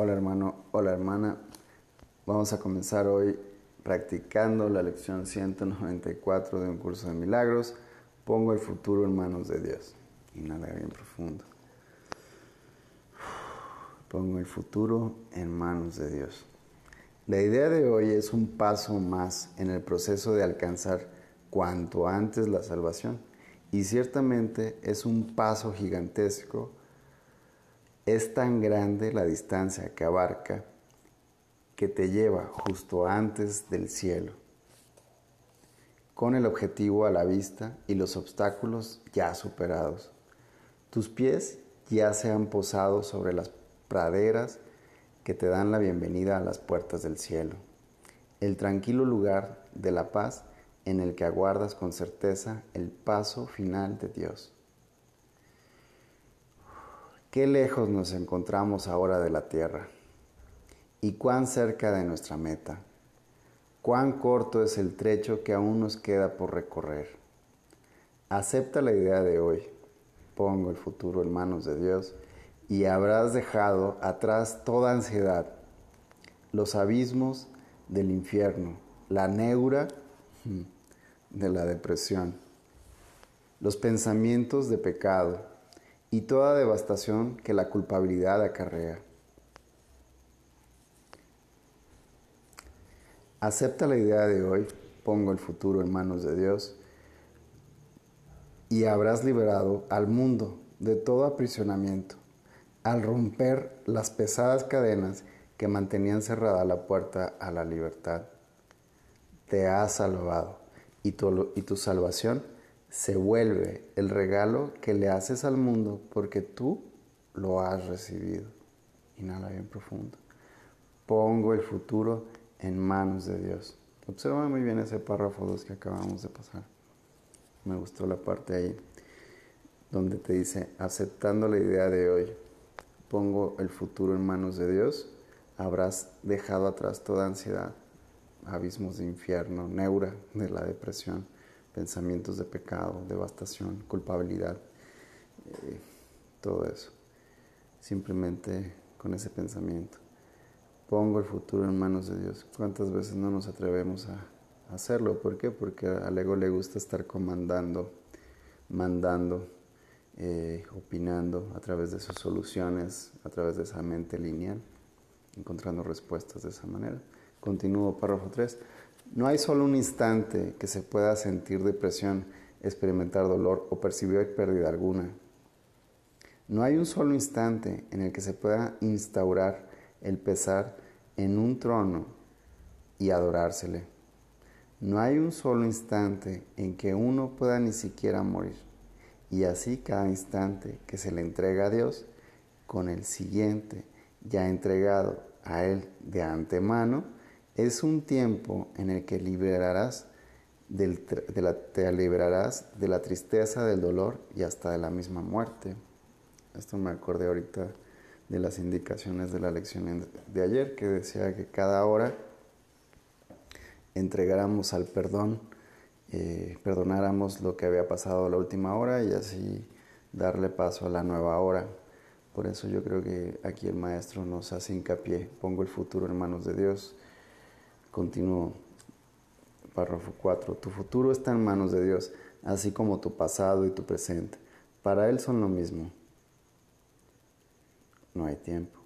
Hola hermano, hola hermana. Vamos a comenzar hoy practicando la lección 194 de un curso de milagros. Pongo el futuro en manos de Dios. Inhala bien profundo. Pongo el futuro en manos de Dios. La idea de hoy es un paso más en el proceso de alcanzar cuanto antes la salvación. Y ciertamente es un paso gigantesco es tan grande la distancia que abarca que te lleva justo antes del cielo, con el objetivo a la vista y los obstáculos ya superados. Tus pies ya se han posado sobre las praderas que te dan la bienvenida a las puertas del cielo, el tranquilo lugar de la paz en el que aguardas con certeza el paso final de Dios. Qué lejos nos encontramos ahora de la tierra y cuán cerca de nuestra meta. Cuán corto es el trecho que aún nos queda por recorrer. Acepta la idea de hoy. Pongo el futuro en manos de Dios y habrás dejado atrás toda ansiedad, los abismos del infierno, la neura hmm, de la depresión, los pensamientos de pecado, y toda devastación que la culpabilidad acarrea. Acepta la idea de hoy, pongo el futuro en manos de Dios y habrás liberado al mundo de todo aprisionamiento al romper las pesadas cadenas que mantenían cerrada la puerta a la libertad. Te has salvado y tu, y tu salvación se vuelve el regalo que le haces al mundo porque tú lo has recibido. Inhala bien profundo. Pongo el futuro en manos de Dios. Observa muy bien ese párrafo 2 que acabamos de pasar. Me gustó la parte ahí donde te dice, aceptando la idea de hoy, pongo el futuro en manos de Dios, habrás dejado atrás toda ansiedad, abismos de infierno, neura de la depresión pensamientos de pecado, devastación, culpabilidad, eh, todo eso. Simplemente con ese pensamiento. Pongo el futuro en manos de Dios. ¿Cuántas veces no nos atrevemos a hacerlo? ¿Por qué? Porque al ego le gusta estar comandando, mandando, eh, opinando a través de sus soluciones, a través de esa mente lineal, encontrando respuestas de esa manera. Continúo, párrafo 3. No hay solo un instante que se pueda sentir depresión, experimentar dolor o percibir pérdida alguna. No hay un solo instante en el que se pueda instaurar el pesar en un trono y adorársele. No hay un solo instante en que uno pueda ni siquiera morir. Y así cada instante que se le entrega a Dios, con el siguiente ya entregado a Él de antemano, es un tiempo en el que liberarás de la, te liberarás de la tristeza, del dolor y hasta de la misma muerte. Esto me acordé ahorita de las indicaciones de la lección de ayer que decía que cada hora entregáramos al perdón, eh, perdonáramos lo que había pasado la última hora y así darle paso a la nueva hora. Por eso yo creo que aquí el maestro nos hace hincapié, pongo el futuro en manos de Dios Continúo. Párrafo 4. Tu futuro está en manos de Dios, así como tu pasado y tu presente. Para Él son lo mismo. No hay tiempo.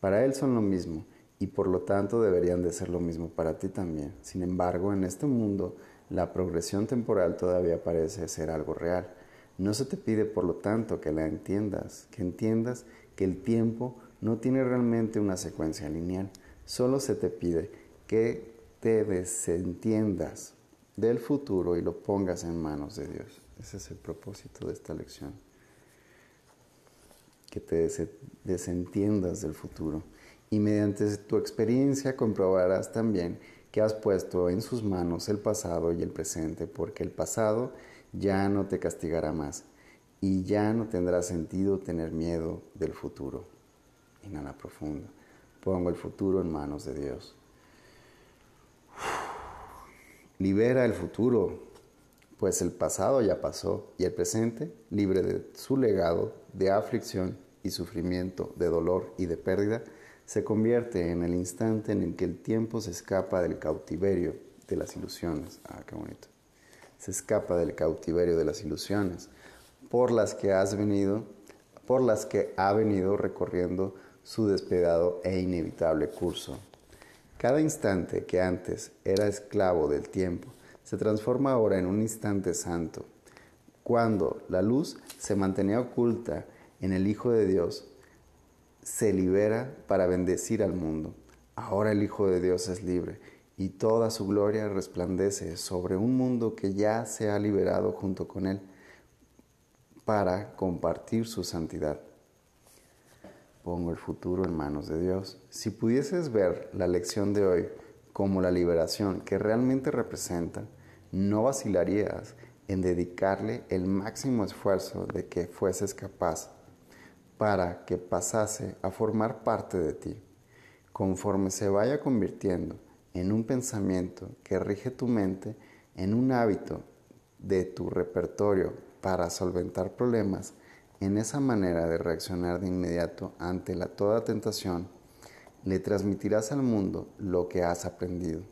Para Él son lo mismo y por lo tanto deberían de ser lo mismo para ti también. Sin embargo, en este mundo la progresión temporal todavía parece ser algo real. No se te pide, por lo tanto, que la entiendas, que entiendas que el tiempo no tiene realmente una secuencia lineal. Solo se te pide que te desentiendas del futuro y lo pongas en manos de Dios. Ese es el propósito de esta lección. Que te desentiendas del futuro. Y mediante tu experiencia comprobarás también que has puesto en sus manos el pasado y el presente, porque el pasado ya no te castigará más y ya no tendrá sentido tener miedo del futuro. Inhala profundo. Pongo el futuro en manos de Dios. Libera el futuro, pues el pasado ya pasó y el presente, libre de su legado de aflicción y sufrimiento, de dolor y de pérdida, se convierte en el instante en el que el tiempo se escapa del cautiverio de las ilusiones. Ah, qué bonito. Se escapa del cautiverio de las ilusiones por las que has venido, por las que ha venido recorriendo su despedado e inevitable curso. Cada instante que antes era esclavo del tiempo se transforma ahora en un instante santo. Cuando la luz se mantenía oculta en el Hijo de Dios, se libera para bendecir al mundo. Ahora el Hijo de Dios es libre y toda su gloria resplandece sobre un mundo que ya se ha liberado junto con él para compartir su santidad. Pongo el futuro en manos de Dios. Si pudieses ver la lección de hoy como la liberación que realmente representa, no vacilarías en dedicarle el máximo esfuerzo de que fueses capaz para que pasase a formar parte de ti, conforme se vaya convirtiendo en un pensamiento que rige tu mente, en un hábito de tu repertorio para solventar problemas, en esa manera de reaccionar de inmediato ante la toda tentación, le transmitirás al mundo lo que has aprendido.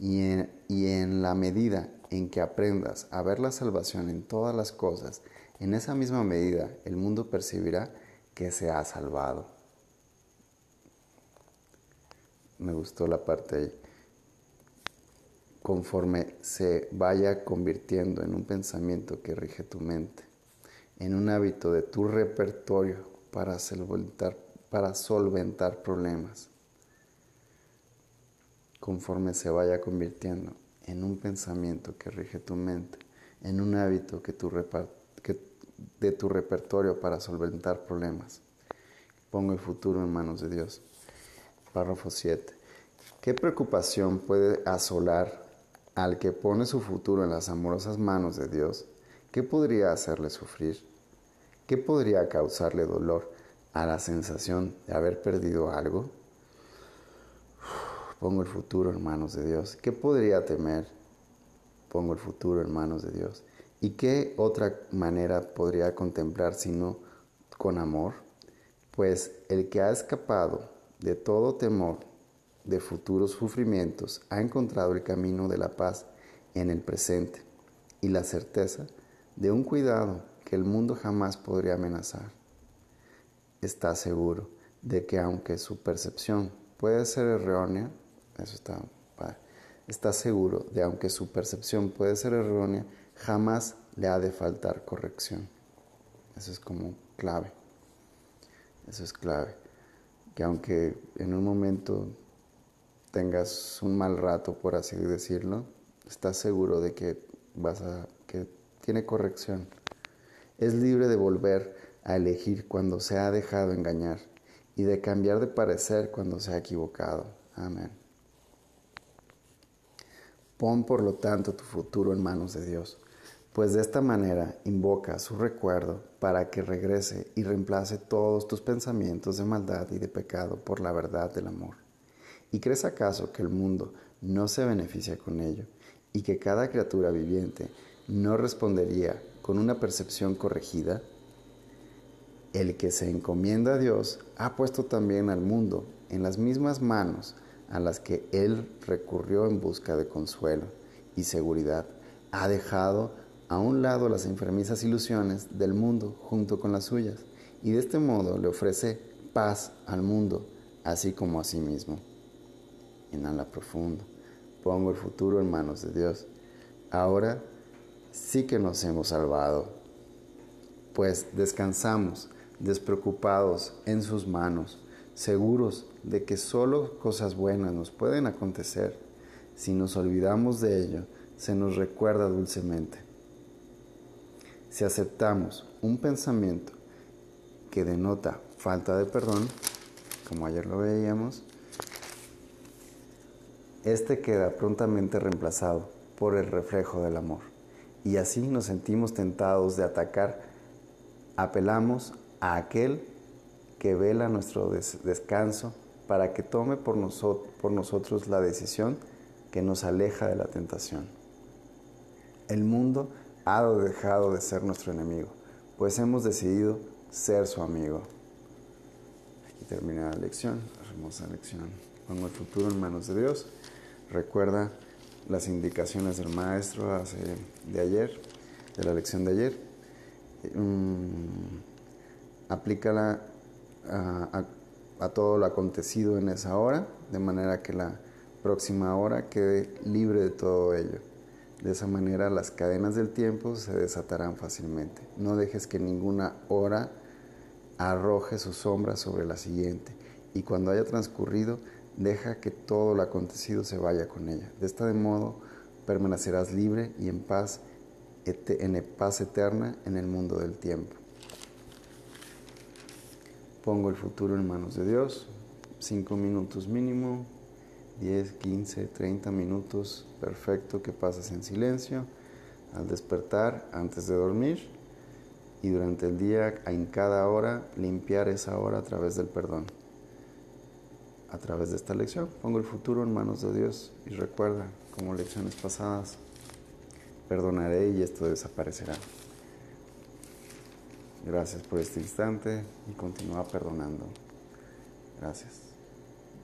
Y en, y en la medida en que aprendas a ver la salvación en todas las cosas, en esa misma medida el mundo percibirá que se ha salvado. Me gustó la parte ahí. Conforme se vaya convirtiendo en un pensamiento que rige tu mente, en un hábito de tu repertorio para solventar, problemas, conforme se vaya convirtiendo en un pensamiento que rige tu mente, en un hábito que, de tu repertorio para solventar problemas. Pongo el futuro en manos de Dios. Párrafo 7. ¿Qué preocupación puede asolar al que pone su futuro en las amorosas manos de Dios? ¿Qué podría hacerle sufrir? ¿Qué podría causarle dolor a la sensación de haber perdido algo? Pongo el futuro en manos de Dios. ¿Qué podría temer? Pongo el futuro en manos de Dios. ¿Y qué otra manera podría contemplar sino con amor? Pues el que ha escapado de todo temor de futuros sufrimientos ha encontrado el camino de la paz en el presente y la certeza de un cuidado que el mundo jamás podría amenazar. Está seguro de que aunque su percepción puede ser errónea, eso está Está seguro de aunque su percepción puede ser errónea, jamás le ha de faltar corrección. Eso es como clave. Eso es clave. Que aunque en un momento tengas un mal rato, por así decirlo, estás seguro de que vas a que tiene corrección. Es libre de volver a elegir cuando se ha dejado engañar y de cambiar de parecer cuando se ha equivocado. Amén. Pon por lo tanto tu futuro en manos de Dios, pues de esta manera invoca su recuerdo para que regrese y reemplace todos tus pensamientos de maldad y de pecado por la verdad del amor. ¿Y crees acaso que el mundo no se beneficia con ello y que cada criatura viviente no respondería con una percepción corregida? El que se encomienda a Dios ha puesto también al mundo en las mismas manos a las que él recurrió en busca de consuelo y seguridad, ha dejado a un lado las enfermizas ilusiones del mundo junto con las suyas, y de este modo le ofrece paz al mundo, así como a sí mismo. Inhala profundo. Pongo el futuro en manos de Dios. Ahora sí que nos hemos salvado, pues descansamos despreocupados en sus manos seguros de que solo cosas buenas nos pueden acontecer. Si nos olvidamos de ello, se nos recuerda dulcemente. Si aceptamos un pensamiento que denota falta de perdón, como ayer lo veíamos, este queda prontamente reemplazado por el reflejo del amor. Y así nos sentimos tentados de atacar, apelamos a aquel que vela nuestro descanso para que tome por, por nosotros la decisión que nos aleja de la tentación. El mundo ha dejado de ser nuestro enemigo, pues hemos decidido ser su amigo. Aquí termina la lección. hermosa lección. Pongo el futuro en manos de Dios. Recuerda las indicaciones del maestro de ayer, de la lección de ayer. Um, aplícala a, a todo lo acontecido en esa hora, de manera que la próxima hora quede libre de todo ello. De esa manera las cadenas del tiempo se desatarán fácilmente. No dejes que ninguna hora arroje su sombra sobre la siguiente y cuando haya transcurrido, deja que todo lo acontecido se vaya con ella. De este modo permanecerás libre y en paz, en paz eterna en el mundo del tiempo. Pongo el futuro en manos de Dios, cinco minutos mínimo, 10, 15, 30 minutos, perfecto que pases en silencio al despertar, antes de dormir y durante el día, en cada hora, limpiar esa hora a través del perdón. A través de esta lección, pongo el futuro en manos de Dios y recuerda, como lecciones pasadas, perdonaré y esto desaparecerá. Gracias por este instante y continúa perdonando. Gracias.